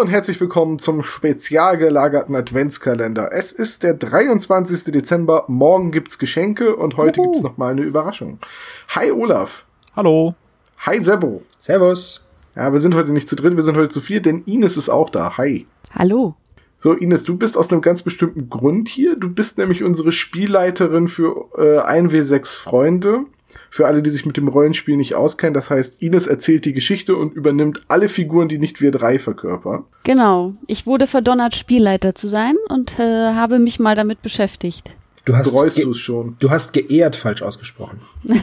Hallo und herzlich willkommen zum spezial gelagerten Adventskalender. Es ist der 23. Dezember, morgen gibt's Geschenke und heute Uhu. gibt's noch mal eine Überraschung. Hi Olaf. Hallo. Hi Sebo. Servus. Ja, wir sind heute nicht zu dritt, wir sind heute zu vier, denn Ines ist auch da. Hi. Hallo. So, Ines, du bist aus einem ganz bestimmten Grund hier. Du bist nämlich unsere Spielleiterin für äh, 1W6 Freunde. Für alle, die sich mit dem Rollenspiel nicht auskennen, das heißt, Ines erzählt die Geschichte und übernimmt alle Figuren, die nicht wir drei verkörpern. Genau. Ich wurde verdonnert, Spielleiter zu sein und äh, habe mich mal damit beschäftigt. Du hast Bereust du es schon? Du hast geehrt falsch ausgesprochen.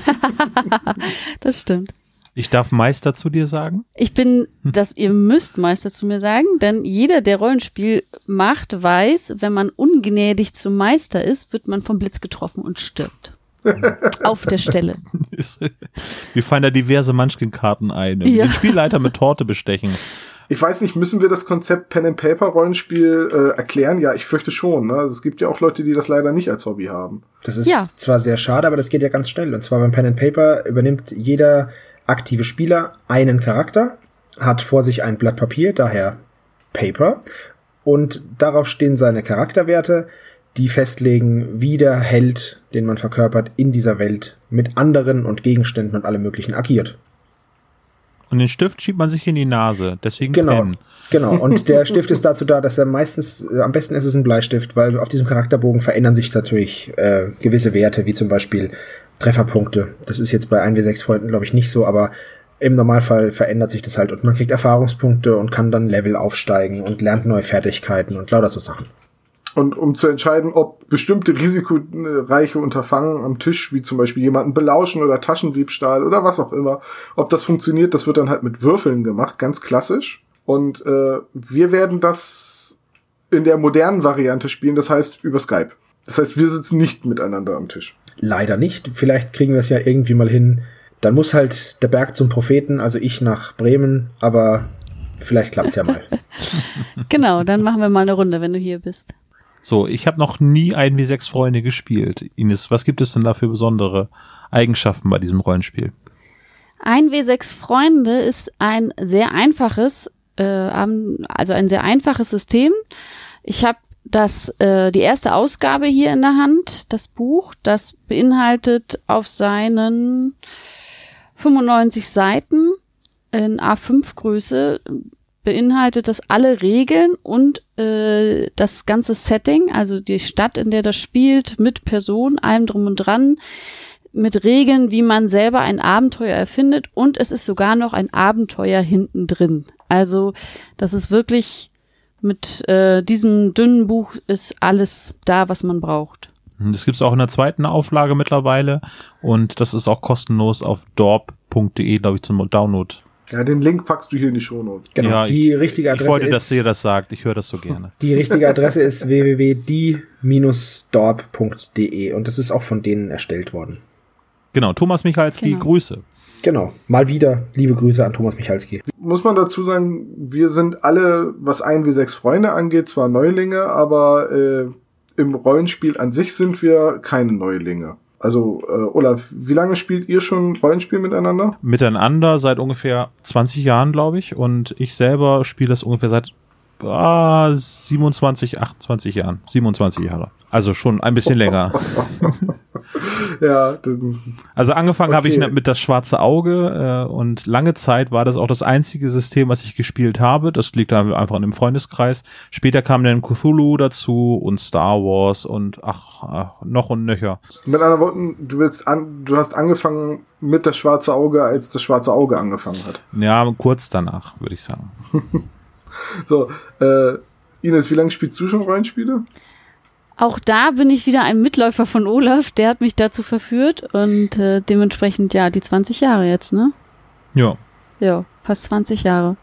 das stimmt. Ich darf Meister zu dir sagen? Ich bin, dass ihr müsst Meister zu mir sagen, denn jeder, der Rollenspiel macht, weiß, wenn man ungnädig zum Meister ist, wird man vom Blitz getroffen und stirbt. Auf der Stelle. Wir fallen da diverse Munchkin-Karten ein. Ja. Den Spielleiter mit Torte bestechen. Ich weiß nicht, müssen wir das Konzept Pen and Paper Rollenspiel äh, erklären? Ja, ich fürchte schon. Ne? Also es gibt ja auch Leute, die das leider nicht als Hobby haben. Das ist ja. zwar sehr schade, aber das geht ja ganz schnell. Und zwar beim Pen and Paper übernimmt jeder aktive Spieler einen Charakter, hat vor sich ein Blatt Papier, daher Paper, und darauf stehen seine Charakterwerte die festlegen, wie der Held, den man verkörpert, in dieser Welt mit anderen und Gegenständen und allem möglichen agiert. Und den Stift schiebt man sich in die Nase, deswegen genau. Pen. Genau, und der Stift ist dazu da, dass er meistens, äh, am besten ist es ein Bleistift, weil auf diesem Charakterbogen verändern sich natürlich äh, gewisse Werte, wie zum Beispiel Trefferpunkte. Das ist jetzt bei 1W6 Freunden, glaube ich, nicht so, aber im Normalfall verändert sich das halt und man kriegt Erfahrungspunkte und kann dann Level aufsteigen und lernt neue Fertigkeiten und lauter so Sachen. Und um zu entscheiden, ob bestimmte risikoreiche Unterfangen am Tisch, wie zum Beispiel jemanden belauschen oder Taschendiebstahl oder was auch immer, ob das funktioniert, das wird dann halt mit Würfeln gemacht, ganz klassisch. Und äh, wir werden das in der modernen Variante spielen, das heißt über Skype. Das heißt, wir sitzen nicht miteinander am Tisch. Leider nicht. Vielleicht kriegen wir es ja irgendwie mal hin. Dann muss halt der Berg zum Propheten, also ich nach Bremen, aber vielleicht klappt's ja mal. genau, dann machen wir mal eine Runde, wenn du hier bist. So, ich habe noch nie ein wie sechs Freunde gespielt. Ines, was gibt es denn da für besondere Eigenschaften bei diesem Rollenspiel? Ein W6 Freunde ist ein sehr einfaches, äh, also ein sehr einfaches System. Ich habe das äh, die erste Ausgabe hier in der Hand, das Buch, das beinhaltet auf seinen 95 Seiten in A5 Größe beinhaltet das alle Regeln und äh, das ganze Setting, also die Stadt, in der das spielt, mit Person, allem drum und dran, mit Regeln, wie man selber ein Abenteuer erfindet und es ist sogar noch ein Abenteuer hinten drin. Also das ist wirklich mit äh, diesem dünnen Buch ist alles da, was man braucht. Das gibt es auch in der zweiten Auflage mittlerweile und das ist auch kostenlos auf dorp.de, glaube ich, zum Download ja, den Link packst du hier in die Shownotes. Genau. Ja, die ich, richtige Adresse ich wollte, ist, dass ihr das sagt. Ich höre das so gerne. Die richtige Adresse ist www.die-dorp.de und das ist auch von denen erstellt worden. Genau. Thomas Michalski, genau. Grüße. Genau. Mal wieder liebe Grüße an Thomas Michalski. Muss man dazu sagen, wir sind alle, was ein wie sechs Freunde angeht, zwar Neulinge, aber äh, im Rollenspiel an sich sind wir keine Neulinge. Also, äh, Olaf, wie lange spielt ihr schon Rollenspiel miteinander? Miteinander seit ungefähr 20 Jahren, glaube ich. Und ich selber spiele das ungefähr seit ah, 27, 28 Jahren. 27 Jahre. Also schon ein bisschen länger. ja. Also angefangen okay. habe ich mit das schwarze Auge äh, und lange Zeit war das auch das einzige System, was ich gespielt habe. Das liegt dann einfach in dem Freundeskreis. Später kam dann Cthulhu dazu und Star Wars und ach, ach noch und nöcher. Mit anderen Worten, du willst an, du hast angefangen mit das schwarze Auge, als das schwarze Auge angefangen hat. Ja, kurz danach, würde ich sagen. so, äh, Ines, wie lange spielst du schon Rollenspiele? Auch da bin ich wieder ein Mitläufer von Olaf, der hat mich dazu verführt und äh, dementsprechend ja die 20 Jahre jetzt, ne? Ja. Ja, fast 20 Jahre.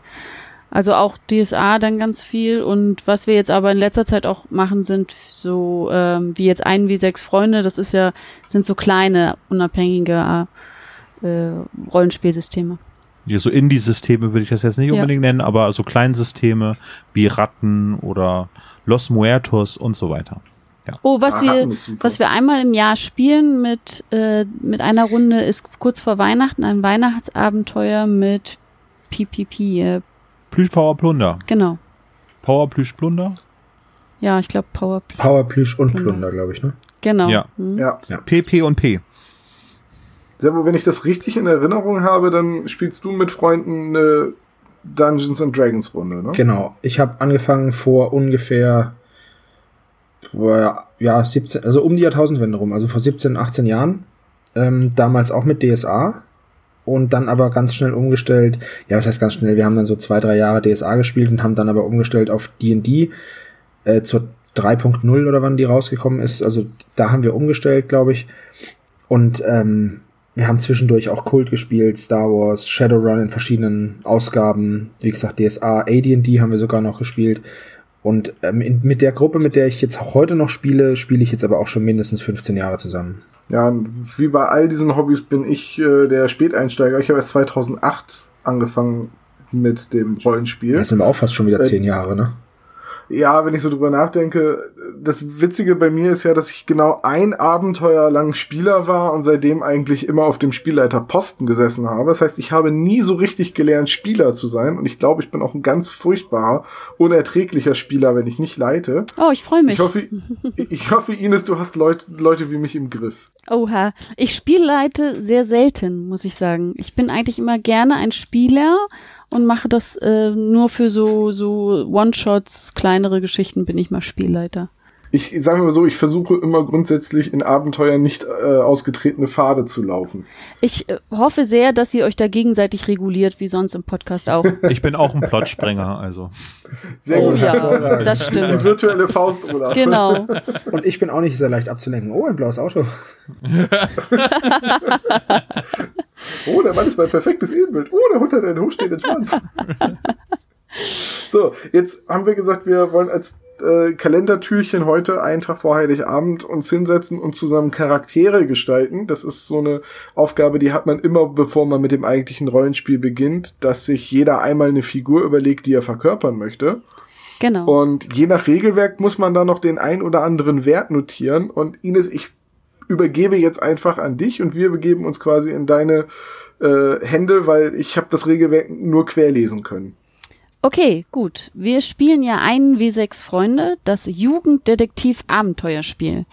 Also auch DSA dann ganz viel und was wir jetzt aber in letzter Zeit auch machen, sind so ähm, wie jetzt ein wie sechs Freunde, das ist ja, sind so kleine, unabhängige äh, Rollenspielsysteme. Ja, so Indie-Systeme würde ich das jetzt nicht ja. unbedingt nennen, aber so Kleinsysteme wie Ratten oder Los Muertos und so weiter. Ja. Oh, was wir, was wir einmal im Jahr spielen mit, äh, mit einer Runde ist kurz vor Weihnachten ein Weihnachtsabenteuer mit PPP, äh, Plüsch Power Plunder. Genau. Power Plüsch Plunder? Ja, ich glaube Power Plüsch. Power Plüsch und Plunder, Plunder glaube ich, ne? Genau. Ja. Mhm. ja. ja. P, P und P. Servo, wenn ich das richtig in Erinnerung habe, dann spielst du mit Freunden eine Dungeons and Dragons Runde, ne? Genau. Ich habe angefangen vor ungefähr ja, 17, also um die Jahrtausendwende rum, also vor 17, 18 Jahren. Ähm, damals auch mit DSA und dann aber ganz schnell umgestellt. Ja, was heißt ganz schnell? Wir haben dann so zwei, drei Jahre DSA gespielt und haben dann aber umgestellt auf D&D äh, zur 3.0 oder wann die rausgekommen ist. Also da haben wir umgestellt, glaube ich. Und ähm, wir haben zwischendurch auch Kult gespielt, Star Wars, Shadowrun in verschiedenen Ausgaben. Wie gesagt, DSA, AD&D haben wir sogar noch gespielt. Und ähm, in, mit der Gruppe, mit der ich jetzt auch heute noch spiele, spiele ich jetzt aber auch schon mindestens 15 Jahre zusammen. Ja, wie bei all diesen Hobbys bin ich äh, der Späteinsteiger. Ich habe erst 2008 angefangen mit dem Rollenspiel. Das sind wir auch fast schon wieder äh, zehn Jahre, ne? Ja, wenn ich so drüber nachdenke, das Witzige bei mir ist ja, dass ich genau ein Abenteuer lang Spieler war und seitdem eigentlich immer auf dem Spielleiterposten gesessen habe. Das heißt, ich habe nie so richtig gelernt, Spieler zu sein und ich glaube, ich bin auch ein ganz furchtbarer, unerträglicher Spieler, wenn ich nicht leite. Oh, ich freue mich. Ich hoffe, ich hoffe, Ines, du hast Leute, Leute wie mich im Griff. Oha, ich spielleite sehr selten, muss ich sagen. Ich bin eigentlich immer gerne ein Spieler und mache das äh, nur für so, so One-Shots, kleinere Geschichten bin ich mal Spielleiter. Ich sage mal so, ich versuche immer grundsätzlich in Abenteuern nicht äh, ausgetretene Pfade zu laufen. Ich äh, hoffe sehr, dass ihr euch da gegenseitig reguliert, wie sonst im Podcast auch. Ich bin auch ein Plotsprenger, also. Sehr oh, gut. Ja, das stimmt. Die virtuelle Faust, oder? Genau. Und ich bin auch nicht sehr leicht abzulenken. Oh, ein blaues Auto. oh, der Mann ist mein perfektes Ebenbild. Oh, der Hund hat einen hochstehenden Schwanz. so, jetzt haben wir gesagt, wir wollen als äh, Kalendertürchen heute, einen Tag vor Heiligabend, uns hinsetzen und zusammen Charaktere gestalten. Das ist so eine Aufgabe, die hat man immer, bevor man mit dem eigentlichen Rollenspiel beginnt, dass sich jeder einmal eine Figur überlegt, die er verkörpern möchte. Genau. Und je nach Regelwerk muss man da noch den ein oder anderen Wert notieren. Und Ines, ich übergebe jetzt einfach an dich und wir begeben uns quasi in deine äh, Hände, weil ich habe das Regelwerk nur querlesen können. Okay, gut. Wir spielen ja einen W6 Freunde, das Jugenddetektiv-Abenteuerspiel.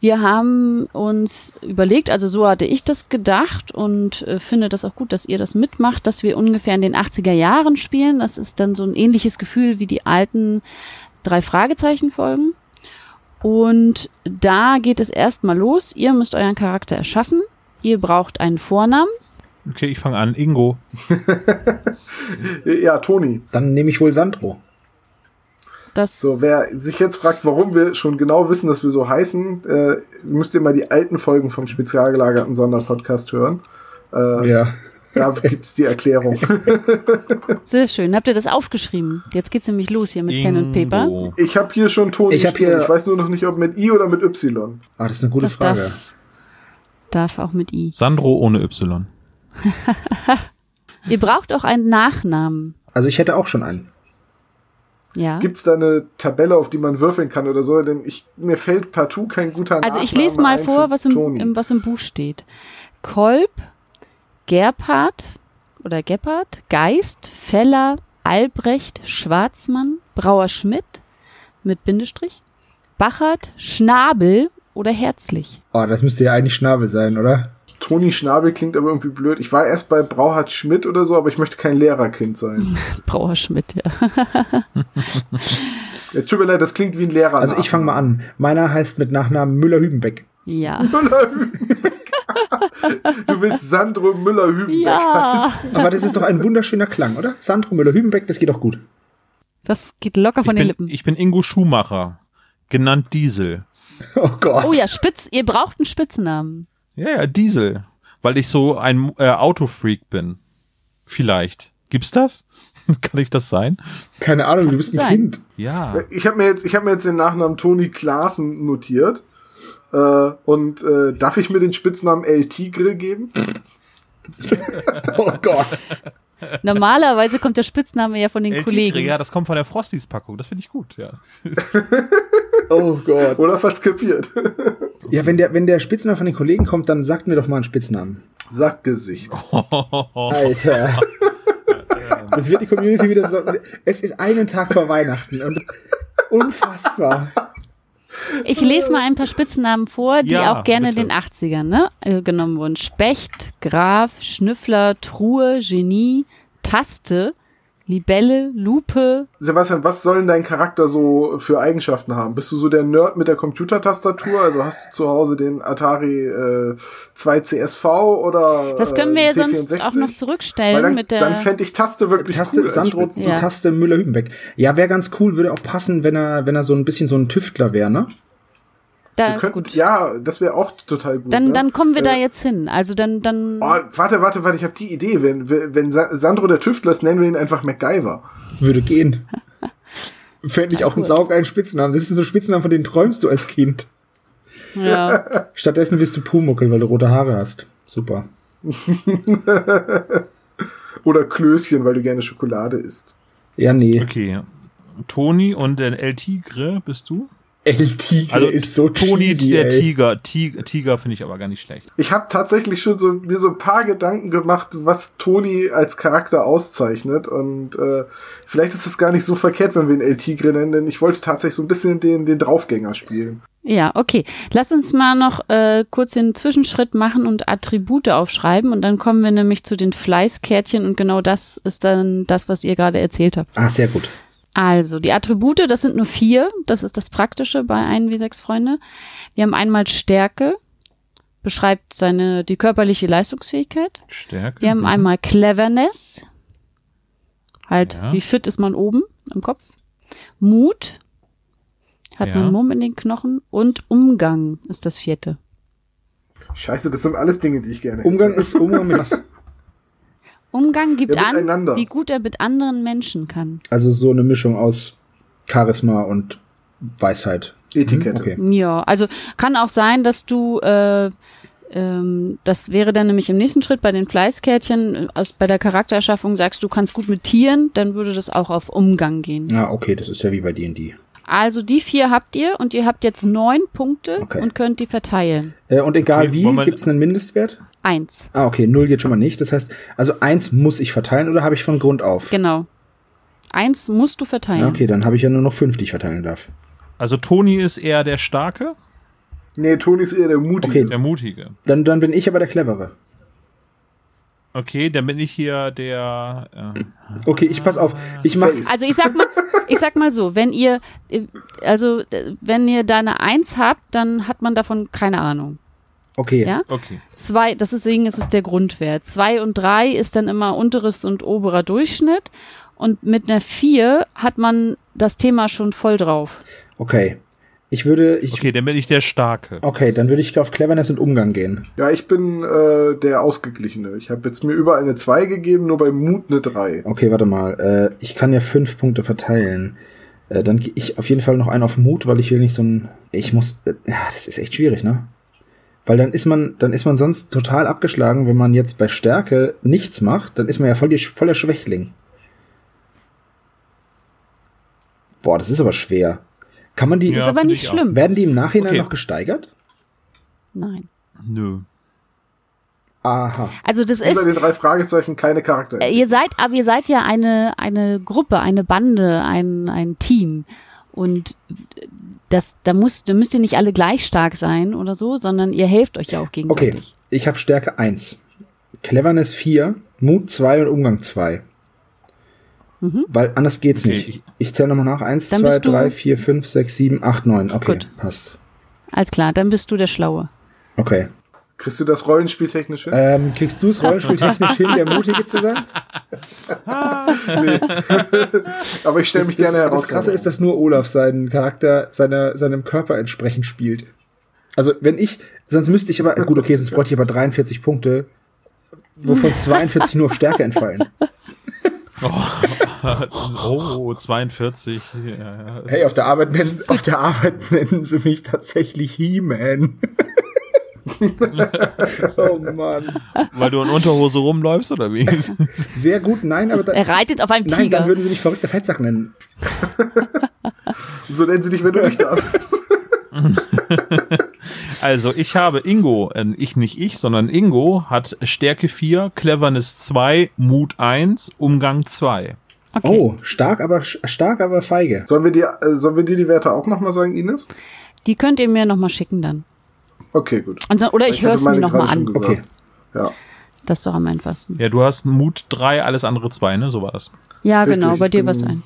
Wir haben uns überlegt, also so hatte ich das gedacht und äh, finde das auch gut, dass ihr das mitmacht, dass wir ungefähr in den 80er Jahren spielen. Das ist dann so ein ähnliches Gefühl wie die alten drei Fragezeichen Folgen. Und da geht es erstmal los. Ihr müsst euren Charakter erschaffen. Ihr braucht einen Vornamen. Okay, ich fange an. Ingo. ja, Toni. Dann nehme ich wohl Sandro. Das so, wer sich jetzt fragt, warum wir schon genau wissen, dass wir so heißen, äh, müsst ihr mal die alten Folgen vom spezial gelagerten Sonderpodcast hören. Äh, ja. Da gibt's die Erklärung. Sehr schön. Habt ihr das aufgeschrieben? Jetzt geht's nämlich los hier mit Ingo. Pen und Paper. Ich habe hier schon Toni ich, hier ich weiß nur noch nicht, ob mit I oder mit Y. Ah, das ist eine gute das Frage. Darf, darf auch mit I. Sandro ohne Y. Ihr braucht auch einen Nachnamen. Also ich hätte auch schon einen. Ja. Gibt's da eine Tabelle, auf die man würfeln kann oder so? Denn ich, mir fällt partout kein guter Name. Also ich lese mal vor, was im, im, was im Buch steht. Kolb, Gerpard oder Geppard, Geist, Feller, Albrecht, Schwarzmann, Brauer Schmidt mit Bindestrich, Bachert, Schnabel oder Herzlich. Oh, das müsste ja eigentlich Schnabel sein, oder? Toni Schnabel klingt aber irgendwie blöd. Ich war erst bei Brauhard Schmidt oder so, aber ich möchte kein Lehrerkind sein. Brauer Schmidt, ja. ja. Tut mir leid, das klingt wie ein Lehrer. Also ich fange mal an. Meiner heißt mit Nachnamen Müller-Hübenbeck. Ja. Müller-Hübenbeck. Du willst Sandro Müller-Hübenbeck ja. heißen. Aber das ist doch ein wunderschöner Klang, oder? Sandro Müller-Hübenbeck, das geht doch gut. Das geht locker von ich den bin, Lippen. Ich bin Ingo Schumacher, genannt Diesel. Oh Gott. Oh ja, Spitz, ihr braucht einen Spitznamen. Ja, ja, Diesel. Weil ich so ein äh, Autofreak bin. Vielleicht. Gibt's das? Kann ich das sein? Keine Ahnung, du bist ein sein. Kind. Ja. Ich habe mir jetzt, ich habe mir jetzt den Nachnamen Toni Klaassen notiert. Äh, und äh, darf ich mir den Spitznamen El Tigre geben? oh Gott. Normalerweise kommt der Spitzname ja von den El Kollegen. Tigre, ja, das kommt von der Frosties-Packung. Das finde ich gut, ja. Oh Gott. Oder falls kapiert. Ja, wenn der, wenn der Spitzname von den Kollegen kommt, dann sagt mir doch mal einen Spitznamen. Sackgesicht. Alter. Das wird die Community wieder so. Es ist einen Tag vor Weihnachten und unfassbar. Ich lese mal ein paar Spitznamen vor, die Ja, auch gerne bitte. den 80ern ne, äh, genommen wurden. Specht, Graf, Schnüffler, Truhe, Genie, Taste, Libelle, Lupe. Sebastian, was soll denn dein Charakter so für Eigenschaften haben? Bist du so der Nerd mit der Computertastatur? Also hast du zu Hause den Atari äh, 2 CSV oder Das können wir äh, ja sonst C64? auch noch zurückstellen dann, mit der. dann fände ich Taste wirklich Taste cool als Sandro, Spitze. die Ja. Taste Müller-Hübenbeck. Ja, wäre ganz cool, würde auch passen, wenn er, wenn er so ein bisschen so ein Tüftler wäre, ne? Da, Wir könnten, gut. ja, das wäre auch total gut. Dann, ne? dann kommen wir da Äh, jetzt hin. Also dann, dann. Oh, warte, warte, warte, ich habe die Idee. Wenn, wenn Sa- Sandro der Tüftler ist, nennen wir ihn einfach MacGyver. Würde gehen. Fände ich auch einen saugeilen Spitznamen. Das ist so ein Spitznamen, von denen träumst du als Kind. Ja. Stattdessen wirst du Pumuckel, weil du rote Haare hast. Super. Oder Klößchen, weil du gerne Schokolade isst. Ja, nee. Okay. Toni und der El Tigre bist du? El Tigre Also ist so Toni cheesy, der ey. Tiger. Tiger, Tiger finde ich aber gar nicht schlecht. Ich habe tatsächlich schon so mir so ein paar Gedanken gemacht, was Toni als Charakter auszeichnet. Und äh, vielleicht ist es gar nicht so verkehrt, wenn wir ihn El Tigre nennen, denn ich wollte tatsächlich so ein bisschen den, den Draufgänger spielen. Ja, okay. Lass uns mal noch äh, kurz den Zwischenschritt machen und Attribute aufschreiben und dann kommen wir nämlich zu den Fleißkärtchen und genau das ist dann das, was ihr gerade erzählt habt. Ah, sehr gut. Also, die Attribute, das sind nur vier. Das ist das Praktische bei 1 wie 6 Freunde. Wir haben einmal Stärke, beschreibt seine, die körperliche Leistungsfähigkeit. Stärke. Wir haben mhm. einmal Cleverness. Halt, Ja. wie fit ist man oben im Kopf? Mut. Hat Ja. man Mumm in den Knochen. Und Umgang ist das vierte. Scheiße, das sind alles Dinge, die ich gerne Umgang hätte. ist Umgang mit was? Umgang gibt Ja, an, wie gut er mit anderen Menschen kann. Also so eine Mischung aus Charisma und Weisheit. Etikette. Okay. Ja, also kann auch sein, dass du, äh, ähm, das wäre dann nämlich im nächsten Schritt bei den Fleißkärtchen, äh, aus, bei der Charaktererschaffung sagst, du kannst gut mit Tieren, dann würde das auch auf Umgang gehen. Ja, okay, das ist ja wie bei D&D. Also die vier habt ihr und ihr habt jetzt neun Punkte Okay. und könnt die verteilen. Äh, und egal Okay, wie, wir- gibt's einen Mindestwert? Eins, Ah, okay, null geht schon mal nicht. Das heißt, also eins muss ich verteilen oder habe ich von Grund auf? genau. Eins musst du verteilen. Ja, okay, dann habe ich ja nur noch fünf, die ich verteilen darf. Also Toni ist eher der Starke, Nee, Toni ist eher der Mutige. Okay. der Mutige. Dann, dann bin ich aber der Clevere. Okay, dann bin ich hier der. Äh, Okay, ich pass auf. Ich mach. Also ich sag mal, ich sag mal so, wenn ihr, äh, also wenn ihr da eine Eins habt, dann hat man davon keine Ahnung. Okay. Ja? okay. Zwei, das ist deswegen ist es der Grundwert. Zwei und drei ist dann immer unteres und oberer Durchschnitt. Und mit einer vier hat man das Thema schon voll drauf. Okay. Ich würde. Ich, okay. Okay, dann bin ich der Starke. dann würde ich auf Cleverness und Umgang gehen. Ja, ich bin äh, der Ausgeglichene. Ich habe jetzt mir überall eine 2 gegeben, nur bei Mut eine 3. Okay, warte mal. Äh, ich kann ja fünf Punkte verteilen. Äh, dann gehe ich auf jeden Fall noch einen auf Mut, weil ich will nicht so ein. Ich muss. Äh, ja, das ist echt schwierig, ne? Weil dann ist man, dann ist man sonst total abgeschlagen, wenn man jetzt bei Stärke nichts macht, dann ist man ja voll die, voller Schwächling. Boah, das ist aber schwer. Kann man die, Ja, ist aber nicht schlimm. werden die im Nachhinein Okay. noch gesteigert? Nein. Nö. Aha. Also das Unter ist, den drei Fragezeichen keine Charakter. äh, ihr seid, aber ihr seid ja eine, eine Gruppe, eine Bande, ein, ein Team. Und das, da muss, da müsst ihr nicht alle gleich stark sein oder so, sondern ihr helft euch ja auch Okay, gegenseitig. ich habe Stärke 1, Cleverness 4, Mut 2 und Umgang 2. Weil anders geht's Okay, nicht. ich- zähle nochmal nach. 1, Dann 2, bist du- 3, 4, 5, 6, 7, 8, 9. Okay, Gut. passt. Alles klar, dann bist du der Schlaue. Okay. Kriegst du das Rollenspieltechnisch hin? Ähm, kriegst du es rollenspieltechnisch hin, der Mutige zu sein? Aber ich stelle mich gerne das, heraus. das Krasse ist, dass nur Olaf seinen Charakter seiner, seinem Körper entsprechend spielt. Also wenn ich, sonst müsste ich aber, gut, okay, sonst bräuchte ich aber 43 Punkte, wovon 42 nur auf Stärke entfallen. Oh, 42. Ja, Hey, auf der Arbeit nennen, auf der Arbeit nennen sie mich tatsächlich He-Man. oh Mann. Weil du in Unterhose rumläufst oder wie? Sehr gut, nein, aber Er dann, reitet auf einem nein, Tiger. dann würden sie mich verrückter Fettsack nennen. So nennen sie dich, wenn du nicht da bist. Also ich habe Ingo, äh, ich nicht ich, sondern Ingo hat Stärke 4, Cleverness 2, Mut 1, Umgang 2. Okay. Oh, stark, aber stark, aber feige. Sollen wir dir, äh, sollen wir dir die Werte auch nochmal sagen, Ines? Die könnt ihr mir nochmal schicken dann. Okay, gut. Und, oder ich, ich höre es mir nochmal an. Okay. Ja. Das ist doch am einfachsten. Ja, du hast Mut 3, alles andere 2, ne? So war das. Ja, Richtig, genau. Bei dir war es ein.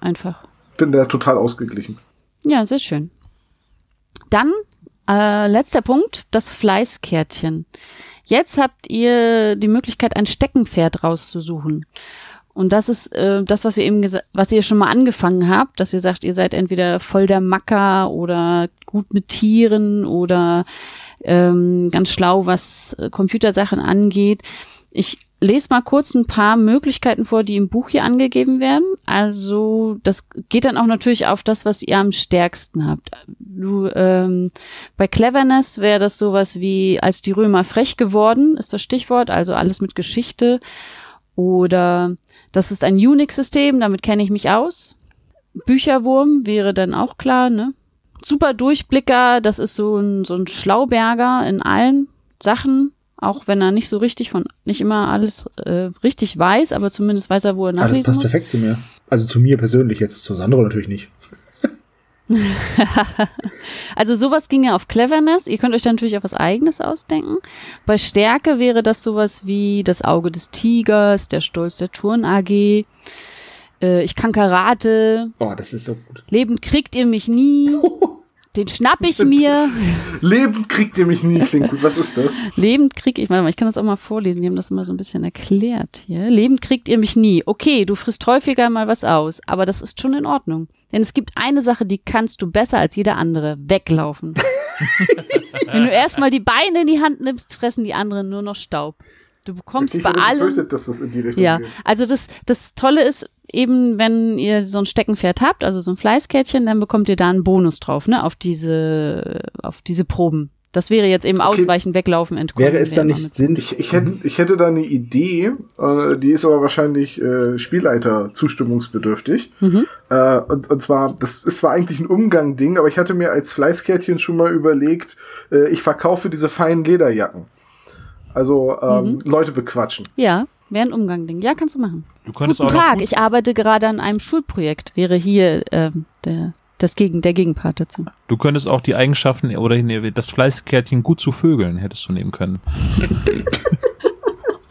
einfach. Bin da total ausgeglichen. Ja, sehr schön. Dann, äh, letzter Punkt, das Fleißkärtchen. Jetzt habt ihr die Möglichkeit, ein Steckenpferd rauszusuchen. Und das ist äh, das, was ihr eben was ihr schon mal angefangen habt, dass ihr sagt, ihr seid entweder voll der Macker oder gut mit Tieren oder ähm, ganz schlau, was äh, Computersachen angeht. Ich lese mal kurz ein paar Möglichkeiten vor, die im Buch hier angegeben werden. Also das geht dann auch natürlich auf das, was ihr am stärksten habt. Du, ähm, bei Cleverness wäre das sowas wie als die Römer frech geworden, ist das Stichwort, also alles mit Geschichte. Oder das ist ein Unix-System, damit kenne ich mich aus. Bücherwurm wäre dann auch klar, ne? Super Durchblicker, das ist so ein, so ein Schlauberger in allen Sachen, auch wenn er nicht so richtig von, nicht immer alles äh, richtig weiß, aber zumindest weiß er, wo er nachlesen ah, das passt muss. perfekt zu mir. Also zu mir persönlich, jetzt zu Sandro natürlich nicht. also sowas ginge auf Cleverness. Ihr könnt euch dann natürlich auch was eigenes ausdenken. Bei Stärke wäre das sowas wie das Auge des Tigers, der Stolz der Turn AG. Äh, ich kann Karate. Oh, das ist so gut. Lebend kriegt ihr mich nie. Den schnapp ich mir. Lebend kriegt ihr mich nie, klingt gut. Was ist das? Lebend krieg ich, warte mal, ich kann das auch mal vorlesen. Die haben das immer so ein bisschen erklärt hier. Lebend kriegt ihr mich nie. Okay, du frisst häufiger mal was aus, aber das ist schon in Ordnung. Denn es gibt eine Sache, die kannst du besser als jeder andere. Weglaufen. Wenn du erstmal die Beine in die Hand nimmst, fressen die anderen nur noch Staub. Du bekommst ich bei allem. Befürchtet, dass das in die Richtung ja, geht. also das, das Tolle ist eben, wenn ihr so ein Steckenpferd habt, also so ein Fleißkärtchen, dann bekommt ihr da einen Bonus drauf, ne, auf diese, auf diese Proben. Das wäre jetzt eben okay. ausweichen, weglaufen, entkommen. Wäre es da nicht sinnvoll? Ich, ich, hätte, ich hätte da eine Idee, äh, die ist aber wahrscheinlich äh, Spielleiter zustimmungsbedürftig. Mhm. Äh, und, und zwar, das ist zwar eigentlich ein Umgang-Ding, aber ich hatte mir als Fleißkärtchen schon mal überlegt, äh, ich verkaufe diese feinen Lederjacken. Also ähm, mhm. Leute bequatschen. Ja, wäre ein Umgang-Ding. Ja, kannst du machen. Du könntest Guten auch Tag, ich arbeite gerade an einem Schulprojekt. Wäre hier ähm, der das Gegen, der Gegenpart dazu. Du könntest auch die Eigenschaften oder das Fleißkärtchen gut zu Vögeln hättest du nehmen können.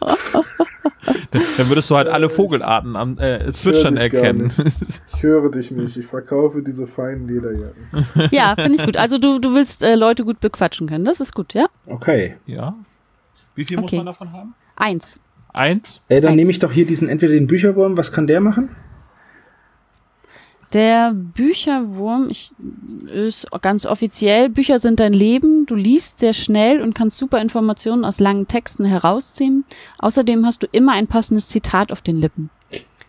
Dann würdest du halt alle Vogelarten am äh, Zwitschern erkennen. Ich höre dich nicht. Ich verkaufe diese feinen Lederjacken. Ja, finde ich gut. Also du, du willst äh, Leute gut bequatschen können. Das ist gut, ja? Okay. Ja. Wie viel okay. muss man davon haben? Eins. Eins? Äh, dann nehme ich doch hier diesen entweder den Bücherwurm. Was kann der machen? Der Bücherwurm ich, ist ganz offiziell, Bücher sind dein Leben, du liest sehr schnell und kannst super Informationen aus langen Texten herausziehen. Außerdem hast du immer ein passendes Zitat auf den Lippen.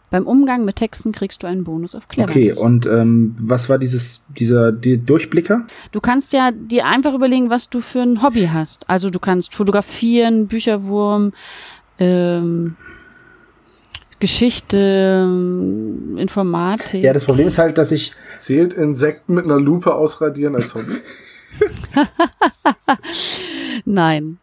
Beim Umgang mit Texten kriegst du einen Bonus auf Cleverness. Okay, und ähm, was war dieses, dieser die Durchblicker? Du kannst ja dir einfach überlegen, was du für ein Hobby hast. Also du kannst fotografieren, Bücherwurm, ähm, Geschichte, Informatik. Ja, das Problem ist halt, dass ich. Zählt Insekten mit einer Lupe ausradieren als Hobby? Nein.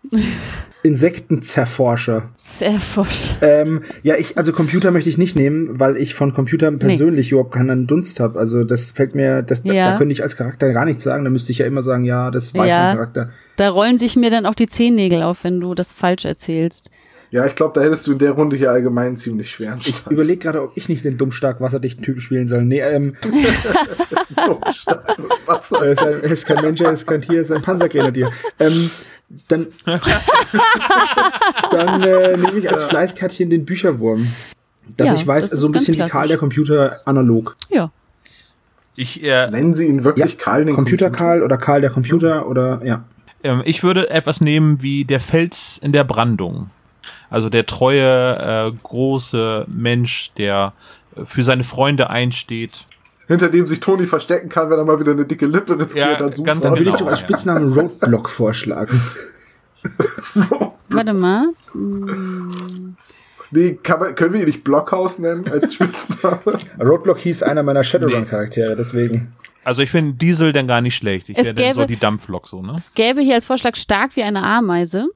Insektenzerforscher. Zerforscher. Ähm, ja, ich, also Computer möchte ich nicht nehmen, weil ich von Computern persönlich nee. überhaupt keinen Dunst habe. Also das fällt mir, das, ja. da, da könnte ich als Charakter gar nichts sagen. Da müsste ich ja immer sagen, ja, das weiß ja, mein Charakter. Da rollen sich mir dann auch die Zehennägel auf, wenn du das falsch erzählst. Ja, ich glaube, da hättest du in der Runde hier allgemein ziemlich schwer. Ich überlege gerade, ob ich nicht den dummstark wasserdichten Typen spielen soll. Nee, ähm. dummstark Wasser. Er ist, ein, er ist kein Mensch, er ist kein Tier, er ist ein Panzergrenadier. Ähm, dann dann äh, nehme ich als Fleißkärtchen den Bücherwurm. Dass ja, ich weiß, das so ein bisschen wie Karl der Computer analog. Ja. Ich, äh, Nennen Sie ihn wirklich ja, Karl den Computer, Computer Karl oder Karl der Computer oder ja. Ähm, ich würde etwas nehmen wie der Fels in der Brandung. Also der treue, äh, große Mensch, der äh, für seine Freunde einsteht. Hinter dem sich Toni verstecken kann, wenn er mal wieder eine dicke Lippe riskiert. Ja, ganz Dann genau, würde ich doch als Spitznamen Roadblock vorschlagen. Warte mal. Nee, man, können wir ihn nicht Blockhaus nennen als Spitzname? Roadblock hieß einer meiner Shadowrun-Charaktere, deswegen. Also ich finde Diesel dann gar nicht schlecht. Ich wäre dann so die Dampflok so, ne? Es gäbe hier als Vorschlag stark wie eine Ameise.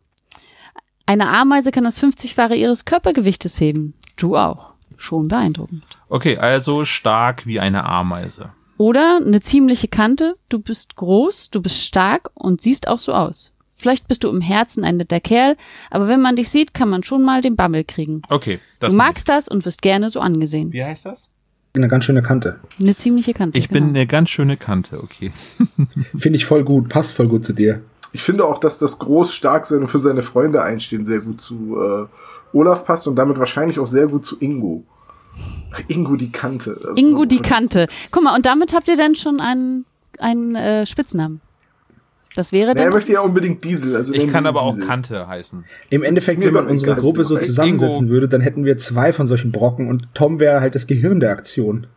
Eine Ameise kann das 50-fache ihres Körpergewichtes heben. Du auch. Schon beeindruckend. Okay, also stark wie eine Ameise. Oder eine ziemliche Kante. Du bist groß, du bist stark und siehst auch so aus. Vielleicht bist du im Herzen ein netter Kerl, aber wenn man dich sieht, kann man schon mal den Bammel kriegen. Okay. Das du magst das und wirst gerne so angesehen. Wie heißt das? Eine ganz schöne Kante. Eine ziemliche Kante. Ich genau. bin eine ganz schöne Kante, okay. Finde ich voll gut, passt voll gut zu dir. Ich finde auch, dass das groß, stark sein und für seine Freunde einstehen sehr gut zu äh, Olaf passt und damit wahrscheinlich auch sehr gut zu Ingo. Ingo die Kante. Ingo die Kante. Guck mal, und damit habt ihr dann schon einen, einen äh, Spitznamen. Das wäre dann. er möchte ja unbedingt Diesel. Also ich kann aber auch Kante heißen. Im Endeffekt, wenn man unsere Gruppe so zusammensetzen Ingo. würde, dann hätten wir zwei von solchen Brocken und Tom wäre halt das Gehirn der Aktion.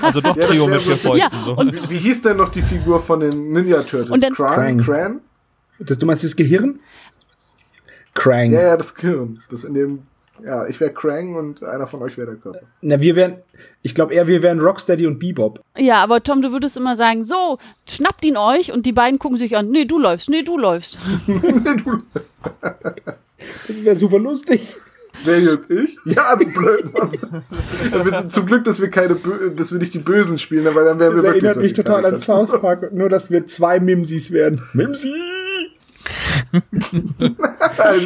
Also doch ja, Trio mit vier Fäusten. Ja, so. und wie, wie, hieß denn noch die Figur von den Ninja Turtles? Und dann Krang? Krang? Das, du meinst das Gehirn? Krang. Ja, ja, das Gehirn. Das in dem ja, ich wäre Krang und einer von euch wäre der Körper. Na, wir wären, ich glaube eher, wir wären Rocksteady und Bebop. Ja, aber Tom, du würdest immer sagen, so, schnappt ihn euch und die beiden gucken sich an, nee, du läufst, nee, du läufst. das wäre super lustig. Wer jetzt ich? Ja, du Blödmann. zum Glück, dass wir keine, Bö dass wir nicht die Bösen spielen, weil dann wären das wir wirklich erinnert so mich total an South Park, nur dass wir zwei Mimsis werden. Mimsi!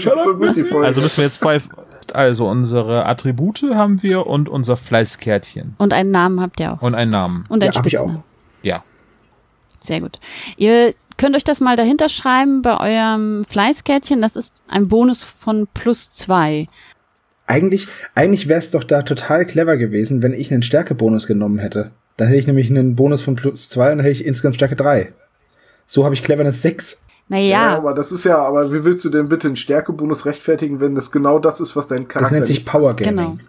so also müssen wir jetzt bei also unsere Attribute haben wir und unser Fleißkärtchen. Und einen Namen habt ihr auch. Und einen Namen. Und einen ja, Spitznamen. Ja. Sehr gut. Ihr könnt euch das mal dahinter schreiben bei eurem Fleißkärtchen. Das ist ein Bonus von plus zwei. Eigentlich, eigentlich wäre es doch da total clever gewesen, wenn ich einen Stärkebonus genommen hätte. Dann hätte ich nämlich einen Bonus von plus zwei und dann hätte ich insgesamt Stärke drei. So habe ich Cleverness sechs naja. Ja, aber das ist ja, aber wie willst du denn bitte einen Stärkebonus rechtfertigen, wenn das genau das ist, was dein Charakter Das nennt sich Power Gaming.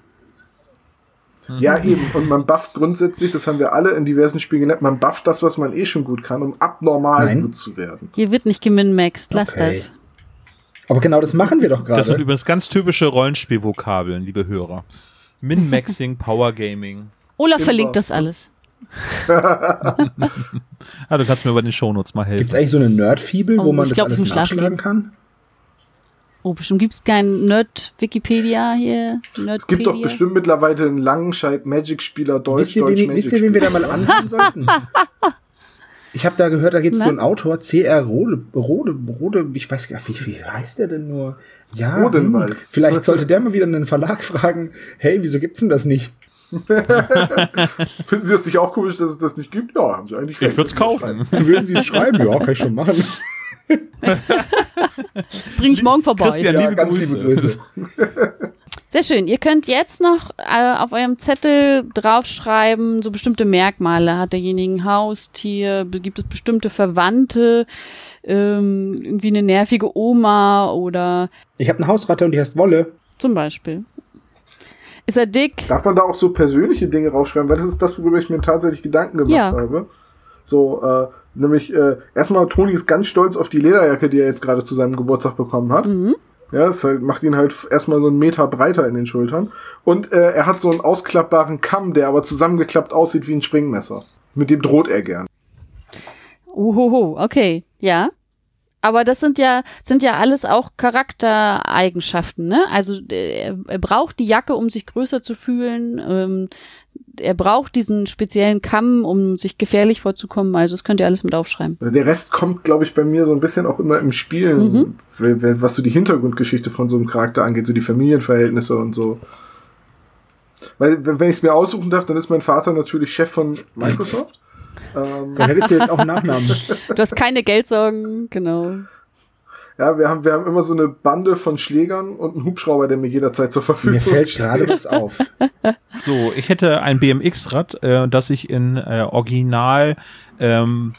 Genau. Ja, eben. Und man bufft grundsätzlich, das haben wir alle in diversen Spielen gelernt, man bufft das, was man eh schon gut kann, um abnormal Nein. gut zu werden. Hier wird nicht geminmaxt, lass okay. das. Aber genau das machen wir doch gerade. Das sind übrigens ganz typische Rollenspielvokabeln, liebe Hörer. Min-Maxing, Power Gaming. Olaf verlinkt das alles. ah, du kannst mir bei den Shownotes mal helfen. Gibt es eigentlich so eine Nerd-Fibel, oh, wo man das glaub, alles nachschlagen kann? Oh, bestimmt gibt es kein Nerd-Wikipedia hier. Nerdpedia. Es gibt doch bestimmt mittlerweile einen Langenscheid Magic-Spieler Deutsch, wisst ihr, Deutsch wen, Wisst ihr, wen wir da mal anhören sollten? Ich habe da gehört, da gibt es so einen Autor, C.R. Rode, Rode, Rode, ich weiß gar nicht, wie, wie heißt der denn nur? Ja, Rodenwald. Hm, vielleicht sollte der mal wieder einen Verlag fragen, hey, wieso gibt's denn das nicht? Finden Sie das nicht auch komisch, dass es das nicht gibt? Ja, haben Sie eigentlich recht. Ich würde es kaufen. Würden Sie es schreiben? Ja, kann ich schon machen. Bring ich morgen vorbei. Christian, ja, liebe ganz Grüße. liebe Grüße. Sehr schön. Ihr könnt jetzt noch äh, auf eurem Zettel draufschreiben, so bestimmte Merkmale. Hat derjenige ein Haustier? Gibt es bestimmte Verwandte? Ähm, irgendwie eine nervige Oma oder. Ich habe eine Hausratte und die heißt Wolle. Zum Beispiel. Ist er dick? Darf man da auch so persönliche Dinge raufschreiben? Weil das ist das, worüber ich mir tatsächlich Gedanken gemacht ja. habe. So, äh, nämlich, äh, erstmal, Toni ist ganz stolz auf die Lederjacke, die er jetzt gerade zu seinem Geburtstag bekommen hat. Mhm. Ja, das halt, macht ihn halt erstmal so einen Meter breiter in den Schultern. Und äh, er hat so einen ausklappbaren Kamm, der aber zusammengeklappt aussieht wie ein Springmesser. Mit dem droht er gern. Uhuhu, okay, ja. Aber das sind ja, sind ja alles auch Charaktereigenschaften, ne? Also er, er braucht die Jacke, um sich größer zu fühlen. Ähm, er braucht diesen speziellen Kamm, um sich gefährlich vorzukommen. Also das könnt ihr alles mit aufschreiben. Der Rest kommt, glaube ich, bei mir so ein bisschen auch immer im Spielen, mhm. was so die Hintergrundgeschichte von so einem Charakter angeht, so die Familienverhältnisse und so. Weil, wenn ich es mir aussuchen darf, dann ist mein Vater natürlich Chef von Microsoft. Ähm, Dann hättest du jetzt auch einen Nachnamen. Du hast keine Geldsorgen, genau. Ja, wir haben, wir haben immer so eine Bande von Schlägern und einen Hubschrauber, der mir jederzeit zur Verfügung steht. Mir fällt gerade was auf. So, ich hätte ein BMX-Rad, äh, das ich in äh, Original ähm,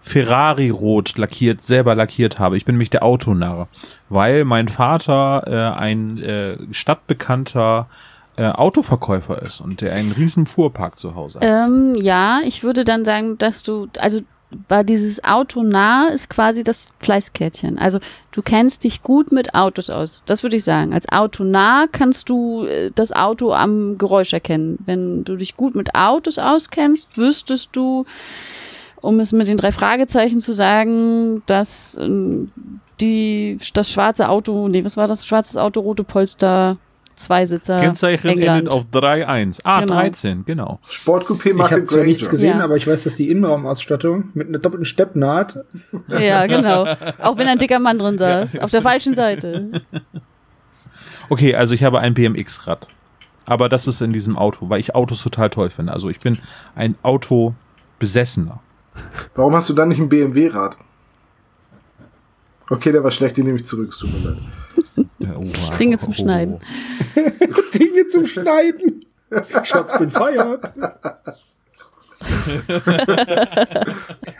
Ferrari-Rot lackiert, selber lackiert habe. Ich bin nämlich der Autonarr, weil mein Vater äh, ein äh, stadtbekannter äh, Autoverkäufer ist und der einen riesen Fuhrpark zu Hause hat. Ähm, ja, ich würde dann sagen, dass du, also war dieses Auto nah ist quasi das Fleißkärtchen. Also du kennst dich gut mit Autos aus. Das würde ich sagen. Als Auto nah kannst du äh, das Auto am Geräusch erkennen. Wenn du dich gut mit Autos auskennst, wüsstest du, um es mit den drei Fragezeichen zu sagen, dass äh, die, das schwarze Auto, nee, was war das? Schwarzes Auto, rote Polster, Zweisitzer. Kennzeichen England. endet auf 3.1. Ah, Genau. 13, genau. Sportcoupé Ich Marke habe zwar nichts gesehen, Ja. aber ich weiß, dass die Innenraumausstattung mit einer doppelten Steppnaht Ja, genau. Auch wenn ein dicker Mann drin saß. Auf der falschen Seite. Okay, also ich habe ein BMX-Rad. Aber das ist in diesem Auto, weil ich Autos total toll finde. Also ich bin ein Autobesessener. Warum hast du dann nicht ein BMW-Rad? Okay, der war schlecht, den nehme ich zurück, es tut mir leid. Ja, oha. Dinge zum Schneiden. Dinge zum Schneiden. Schatz, bin feiert.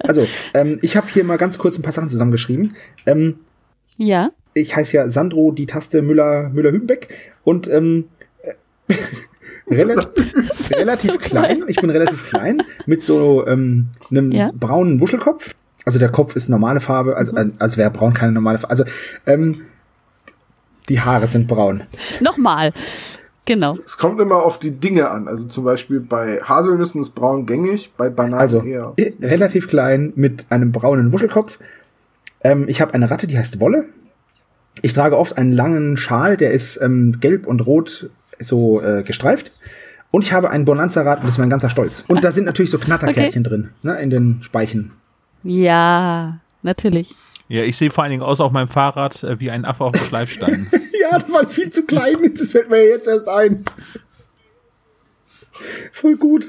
also, ähm, ich habe hier mal ganz kurz ein paar Sachen zusammengeschrieben. Ähm, Ja. ich heiße ja Sandro die Taste Müller Müller Hümbeck und ähm, äh, relativ, relativ klein. Ich bin relativ klein mit so ähm, einem Ja. braunen Wuschelkopf. Also der Kopf ist normale Farbe, also, also wäre braun keine normale Farbe. Also ähm, die Haare sind braun. Nochmal. Genau. Es kommt immer auf die Dinge an. Also zum Beispiel bei Haselnüssen ist braun gängig, bei Bananen Also eher. relativ klein mit einem braunen Wuschelkopf. Ähm, ich habe eine Ratte, die heißt Wolle. Ich trage oft einen langen Schal, der ist ähm, gelb und rot so äh, gestreift. Und ich habe ein Bonanza-Rad und das ist mein ganzer Stolz. Und da sind natürlich so Knatterkärtchen drin, ne, in den Speichen. Ja, natürlich. Ja, ich sehe vor allen Dingen aus auf meinem Fahrrad äh, wie ein Affe auf dem Schleifstein. Ja, weil es viel zu klein ist, das fällt mir jetzt erst ein. Voll gut.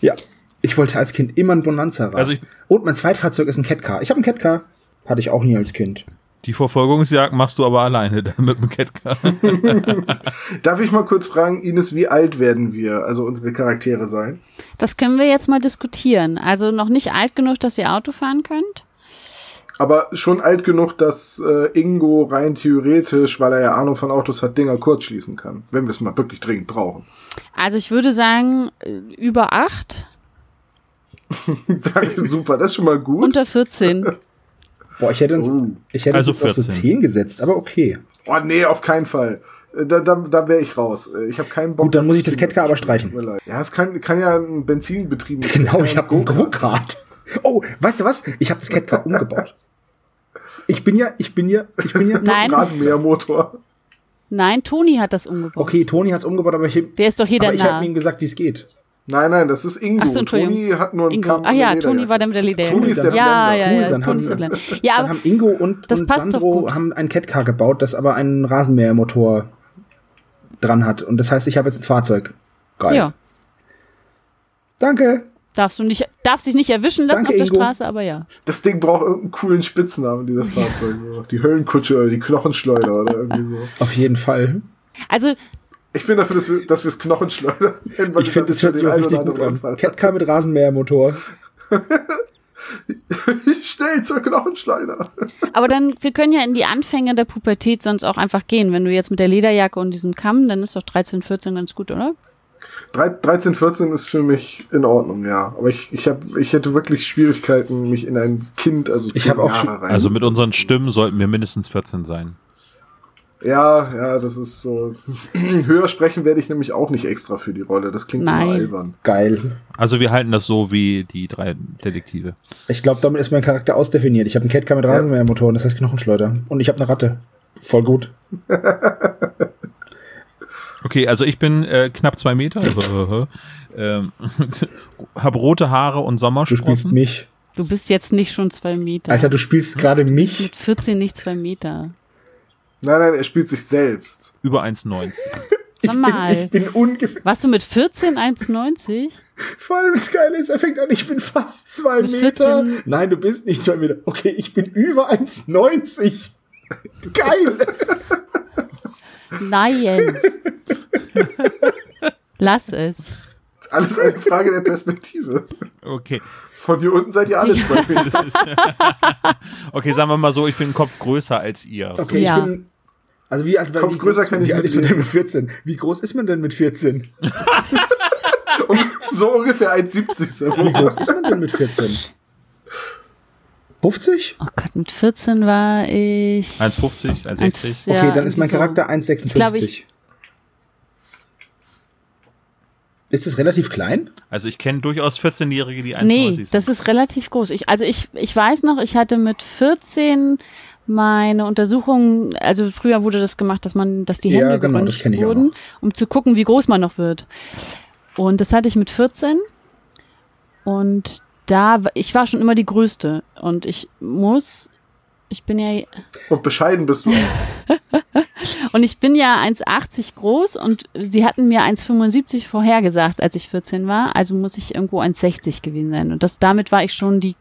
Ja, ich wollte als Kind immer ein Bonanza-Rad. Also ich- und mein Zweitfahrzeug ist ein Catcar. Ich habe ein Catcar. Hatte ich auch nie als Kind. Die Verfolgungsjagd machst du aber alleine mit dem Catcar. Darf ich mal kurz fragen, Ines, wie alt werden wir, also unsere Charaktere sein? Das können wir jetzt mal diskutieren. Also noch nicht alt genug, dass ihr Auto fahren könnt. Aber schon alt genug, dass äh, Ingo rein theoretisch, weil er ja Ahnung von Autos hat, Dinger kurz schließen kann, wenn wir es mal wirklich dringend brauchen. Also ich würde sagen, äh, über acht, Danke, super, das ist schon mal gut. unter 14. Boah, ich hätte uns, Oh. ich hätte Also uns auf so 14. 10 gesetzt, aber okay. Oh nee, auf keinen Fall. Äh, Da, da, da wäre ich raus. Äh, Ich habe keinen Bock. Gut, dann muss ich das Catcar aber streichen. Ja, es kann, kann ja ein Benzinbetrieb Genau, ich habe Go-Kart. Oh, weißt du was? Ich habe das Catcar umgebaut. Ich bin ja, ich bin ja, ich bin ja. Nein, Rasenmähermotor. nein, Toni hat das umgebaut. Okay, Toni hat's umgebaut, aber ich, Der ist doch hier aber ich habe ihm gesagt, wie es geht. Nein, nein, das ist Ingo. Ach so, Entschuldigung. Toni hat nur einen Ingo. Kamm Ach ja, Toni war der mit der Lederjacke. Toni ist der ja, ja, Cool, ja, dann Toni ist der haben-. Ja, Dann aber haben Ingo und, das und Sandro haben einen Catcar gebaut, das aber einen Rasenmähermotor dran hat. Und das heißt, ich habe jetzt ein Fahrzeug. Geil. ja, Danke. Darfst du nicht, darfst dich nicht erwischen lassen Danke, auf der Ingo. Straße, aber ja. Das Ding braucht irgendeinen coolen Spitznamen, dieses Fahrzeug. So. Die Höllenkutsche oder die Knochenschleuder oder irgendwie so. Auf jeden Fall. Also Ich bin dafür, dass wir dass wir es Knochenschleuder nennen. weil Ich finde, das hört sich auch richtig gut an. Catcar mit Rasenmähermotor. Schnell zur Knochenschleuder. Aber dann, wir können ja in die Anfänge der Pubertät sonst auch einfach gehen. Wenn du jetzt mit der Lederjacke und diesem Kamm, dann ist doch 13, 14 ganz gut, oder? Drei- 13, 14 ist für mich in Ordnung, ja. Aber ich, ich, hab, ich hätte wirklich Schwierigkeiten, mich in ein Kind, also Ich zehn hab auch Jahre schon- rein. Also mit unseren Stimmen sollten wir mindestens 14 sein. ja, ja, das ist so. Höher sprechen werde ich nämlich auch nicht extra für die Rolle. Das klingt Nein. immer albern. Geil. Also wir halten das so wie die drei Detektive. Ich glaube, damit ist mein Charakter ausdefiniert. Ich habe einen Catcar mit Rasenmähermotor und das heißt Knochenschleuder. Und ich habe eine Ratte. Voll gut. Okay, also ich bin äh, knapp zwei Meter, ähm, habe rote Haare und Du spielst Sommersprossen. mich. Du bist jetzt nicht schon zwei Meter. Alter, du spielst gerade mich. Mit 14 nicht zwei Meter. Nein, nein, er spielt sich selbst. Über 1,90. Ich bin, mal. ich bin ungefähr. Warst du mit 14 1,90? Vor allem das Geile ist, er fängt an, ich bin fast zwei Mit Meter. 14. Nein, du bist nicht zwei Meter. Okay, ich bin über 1,90. Geil. Nein. Lass es. Das ist alles eine Frage der Perspektive. Okay. Von hier unten seid ihr alle zwei Meter. Okay, sagen wir mal so, ich bin einen Kopf größer als ihr. Okay, Ja. ich bin. Also wie alt, Kopf wie, größer groß- kann ich wie alt mit ist man denn mit 14? Wie groß ist man denn mit 14? Um, so ungefähr 1,70. Wie groß ist man denn mit 14? 50? Oh Gott, mit 14 war ich. 1,50, 1,60. Okay, dann ist mein Charakter 1,56. Ist es relativ klein? Also ich kenne durchaus 14-Jährige, die 1,90 Nee, sind. das ist relativ groß. Ich, also ich, ich weiß noch, ich hatte mit 14 meine Untersuchung, also früher wurde das gemacht, dass man, dass die Ja, Hände genau, ich auch wurden, um zu gucken, wie groß man noch wird. Und das hatte ich mit 14. Und da, ich war schon immer die Größte. Und ich muss, ich bin ja, Und bescheiden bist du. Und ich bin ja 1,80 groß und sie hatten mir 1,75 vorhergesagt, als ich 14 war. Also muss ich irgendwo 1,60 gewesen sein. Und das, damit war ich schon die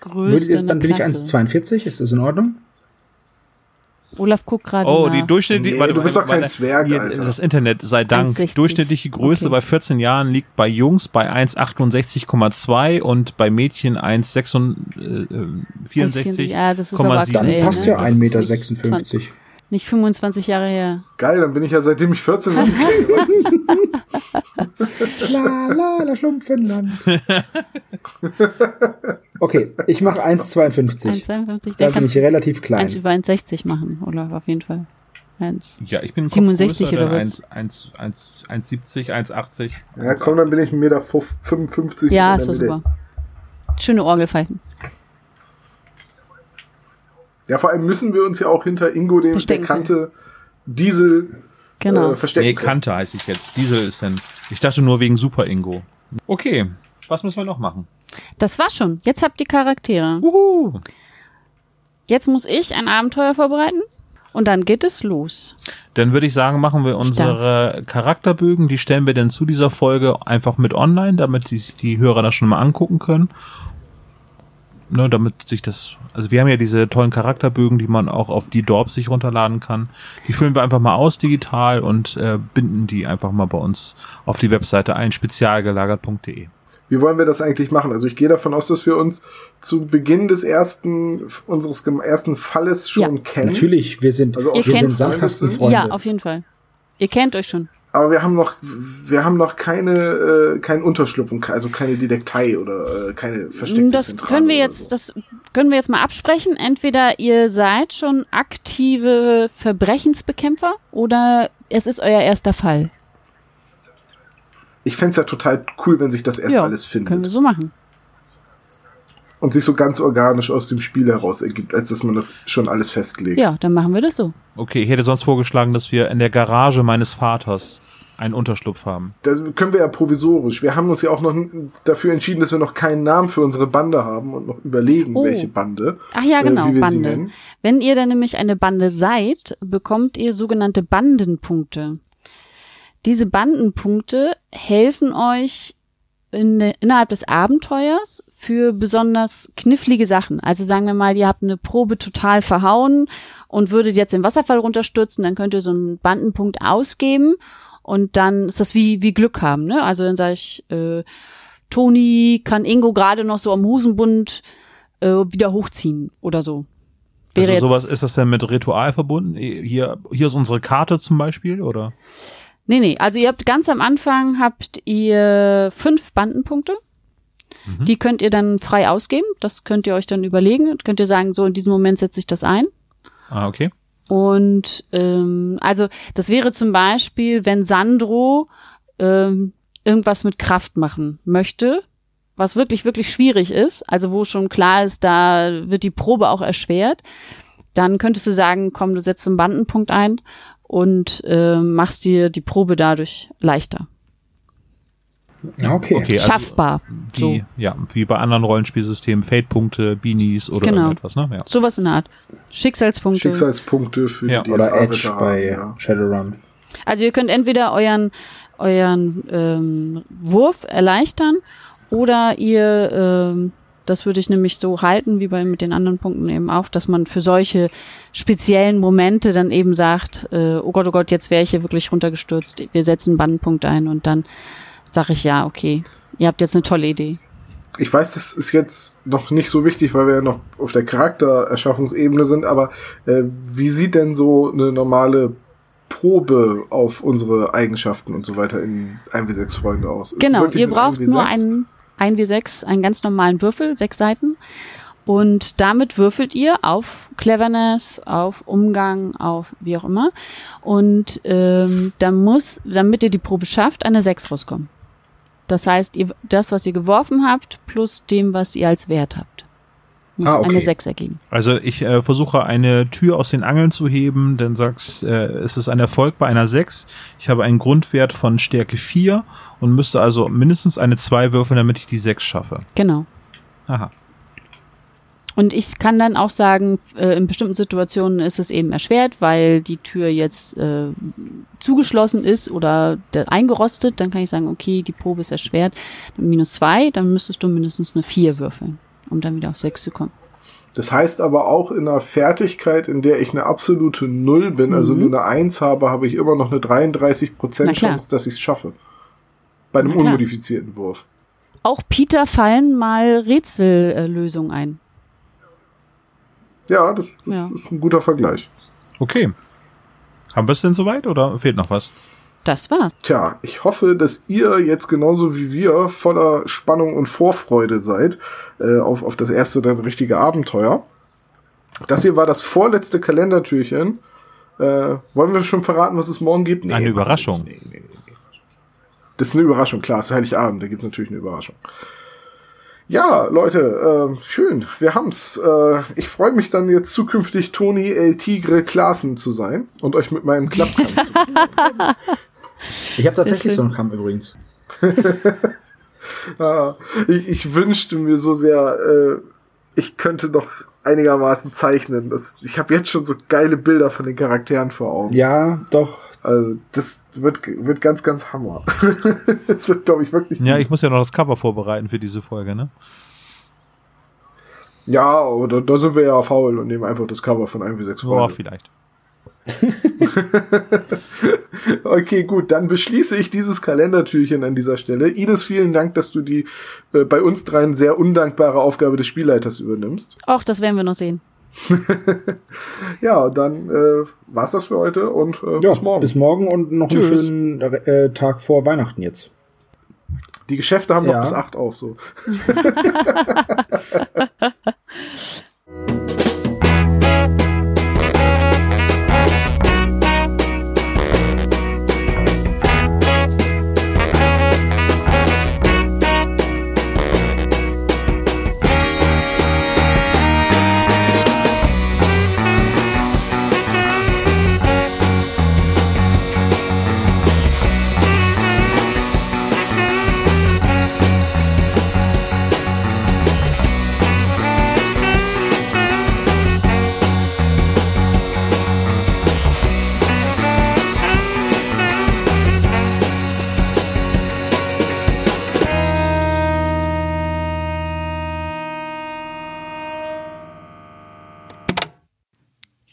größte. in dann bin ich Klasse. 1,42. Ist das in Ordnung? Olaf guckt gerade. Oh, nach. die durchschnittliche. Nee, du bist doch kein Zwerg, Alter. Das Internet sei Dank. 1,60. Durchschnittliche Größe Okay. bei 14 Jahren liegt bei Jungs bei 1,68,2 und bei Mädchen 1,64. Ja, das ist Komma aber sieben. Dann passt ne? ja Das ist 1,56 nicht Meter. Nicht 25 Jahre her. Geil, dann bin ich ja seitdem ich 14 bin. La la la Schlumpfenland. Okay, ich mache 1,52. 1,52. Da bin kann ich relativ klein. 1 über 1,60 machen, Olaf, auf jeden Fall. 1. Ja, ich bin 67 größer, oder was? 1, 1, 1, 1,70, 1,80. Ja, komm, dann bin ich 1,55 Meter 55 Ja, ist Mitte. super. Schöne Orgelpfeifen. Ja, vor allem müssen wir uns ja auch hinter Ingo, dem bekannte Diesel, Genau. äh, verstecken. Nee. Kante heiße ich jetzt. Diesel ist denn. Ich dachte nur wegen Super Ingo. Okay, was müssen wir noch machen? Das war schon. Jetzt habt ihr Charaktere. Uhu. Jetzt muss ich ein Abenteuer vorbereiten und dann geht es los. Dann würde ich sagen, machen wir unsere Charakterbögen, die stellen wir dann zu dieser Folge einfach mit online, damit sich die Hörer das schon mal angucken können. Ne, damit sich das, also wir haben ja diese tollen Charakterbögen, die man auch auf die Dorp sich runterladen kann. Die füllen wir einfach mal aus digital und äh, binden die einfach mal bei uns auf die Webseite ein, spezialgelagert.de. Wie wollen wir das eigentlich machen? Also ich gehe davon aus, dass wir uns zu Beginn des ersten, unseres ersten Falles schon Ja. kennen. Natürlich, wir sind, Also wir sind Sandkastenfreunde. Ja, auf jeden Fall. Ihr kennt euch schon. Aber wir haben noch, wir haben noch keine, äh, keinen Unterschlupf, also keine Detektei oder äh, keine versteckte Das Zentrale können wir jetzt, so. das können wir jetzt mal absprechen. Entweder ihr seid schon aktive Verbrechensbekämpfer oder es ist euer erster Fall. Ich fänd's ja total cool, wenn sich das erst alles können wir findet so machen. Und sich so ganz organisch aus dem Spiel heraus ergibt, als dass man das schon alles festlegt. Ja, dann machen wir das so. Okay, ich hätte sonst vorgeschlagen, dass wir in der Garage meines Vaters einen Unterschlupf haben. Das können wir ja provisorisch. Wir haben uns ja auch noch dafür entschieden, dass wir noch keinen Namen für unsere Bande haben und noch überlegen, Oh. welche Bande. Ach ja, äh, genau, wie wir sie Bande. nennen. Wenn ihr dann nämlich eine Bande seid, bekommt ihr sogenannte Bandenpunkte. Diese Bandenpunkte helfen euch in, innerhalb des Abenteuers für besonders knifflige Sachen. Also sagen wir mal, ihr habt eine Probe total verhauen und würdet jetzt den Wasserfall runterstürzen, dann könnt ihr so einen Bandenpunkt ausgeben und dann ist das wie, wie Glück haben. Ne? Also dann sage ich, äh, Toni kann Ingo gerade noch so am Hosenbund äh, wieder hochziehen oder so. Wäre also sowas ist das denn mit Ritual verbunden? Hier, hier ist unsere Karte zum Beispiel, oder? Nee, nee, also ihr habt ganz am Anfang habt ihr fünf Bandenpunkte. Mhm. Die könnt ihr dann frei ausgeben. Das könnt ihr euch dann überlegen. Könnt ihr sagen, so in diesem Moment setze ich das ein. Ah, okay. Und ähm, also das wäre zum Beispiel, wenn Sandro ähm, irgendwas mit Kraft machen möchte, was wirklich, wirklich schwierig ist, also wo schon klar ist, da wird die Probe auch erschwert, dann könntest du sagen, komm, du setzt einen Bandenpunkt ein und äh, machst dir die Probe dadurch leichter. Okay. okay also Schaffbar. Wie, So. ja, wie bei anderen Rollenspielsystemen, Fate-Punkte, Beanies oder Genau. irgendetwas, ne? Ja. Sowas in der Art. Schicksalspunkte. Schicksalspunkte für Ja. die Oder Edge bei ja. Shadowrun. Also ihr könnt entweder euren, euren ähm, Wurf erleichtern oder ihr, ähm, das würde ich nämlich so halten, wie bei mit den anderen Punkten eben auch, dass man für solche speziellen Momente dann eben sagt, äh, oh Gott, oh Gott, jetzt wäre ich hier wirklich runtergestürzt, wir setzen einen Bandenpunkt ein und dann sage ich ja, okay, ihr habt jetzt eine tolle Idee. Ich weiß, das ist jetzt noch nicht so wichtig, weil wir ja noch auf der Charaktererschaffungsebene sind, aber äh, wie sieht denn so eine normale Probe auf unsere Eigenschaften und so weiter in 1W6 Freunde aus? Ist Genau, ihr braucht 1W6? nur einen 1W6, einen ganz normalen Würfel, sechs Seiten. Und damit würfelt ihr auf Cleverness, auf Umgang, auf wie auch immer. Und ähm, dann muss, damit ihr die Probe schafft, eine 6 rauskommen. Das heißt, ihr, das, was ihr geworfen habt, plus dem, was ihr als Wert habt. Muss ah, okay. eine 6 ergeben. Also ich äh, versuche eine Tür aus den Angeln zu heben, dann sagst äh, es ist ein Erfolg bei einer 6. Ich habe einen Grundwert von Stärke 4 und müsste also mindestens eine 2 würfeln, damit ich die 6 schaffe. Genau. Aha. Und ich kann dann auch sagen, äh, in bestimmten Situationen ist es eben erschwert, weil die Tür jetzt äh, zugeschlossen ist oder eingerostet. Dann kann ich sagen, okay, die Probe ist erschwert. Minus zwei, dann müsstest du mindestens eine vier würfeln, um dann wieder auf sechs zu kommen. Das heißt aber auch in einer Fertigkeit, in der ich eine absolute Null bin, also mhm. also nur eine Eins habe, habe ich immer noch eine 33% Chance, dass ich es schaffe. Bei einem unmodifizierten Wurf. Auch Peter fallen mal Rätsellösungen ein. Ja, das, das ja. ist ein guter Vergleich. Okay. Haben wir es denn soweit oder fehlt noch was? Das war's. Tja, ich hoffe, dass ihr jetzt genauso wie wir voller Spannung und Vorfreude seid äh, auf, auf das erste dann richtige Abenteuer. Das hier war das vorletzte Kalendertürchen. Äh, wollen wir schon verraten, was es morgen gibt? Nee, eine Überraschung. Nee, nee, nee. Das ist eine Überraschung, klar, es ist Heiligabend, da gibt es natürlich eine Überraschung. Ja, Leute, äh, schön, wir haben's. Äh, ich freue mich dann jetzt zukünftig Toni El Tigre Klaassen zu sein und euch mit meinem Klappkamm zu Ich habe tatsächlich so einen Kamm übrigens. ah, ich, ich, wünschte mir so sehr, äh, ich könnte doch einigermaßen zeichnen. Das, ich habe jetzt schon so geile Bilder von den Charakteren vor Augen. Ja, doch. Also das wird, wird ganz, ganz Hammer. das wird, glaube ich, wirklich. Ja, ich muss ja noch das Cover vorbereiten für diese Folge, ne? Ja, oder da sind wir ja faul und nehmen einfach das Cover von 1 wie 6 Freunde. Ja, vielleicht. okay, gut, dann beschließe ich dieses Kalendertürchen an dieser Stelle. Ines, vielen Dank, dass du die äh, bei uns dreien sehr undankbare Aufgabe des Spielleiters übernimmst. Auch das werden wir noch sehen. ja, dann äh, war's das für heute und äh, ja, bis morgen. Bis morgen und noch Tschüss. einen schönen äh, Tag vor Weihnachten jetzt. Die Geschäfte haben ja. noch bis acht auf, so.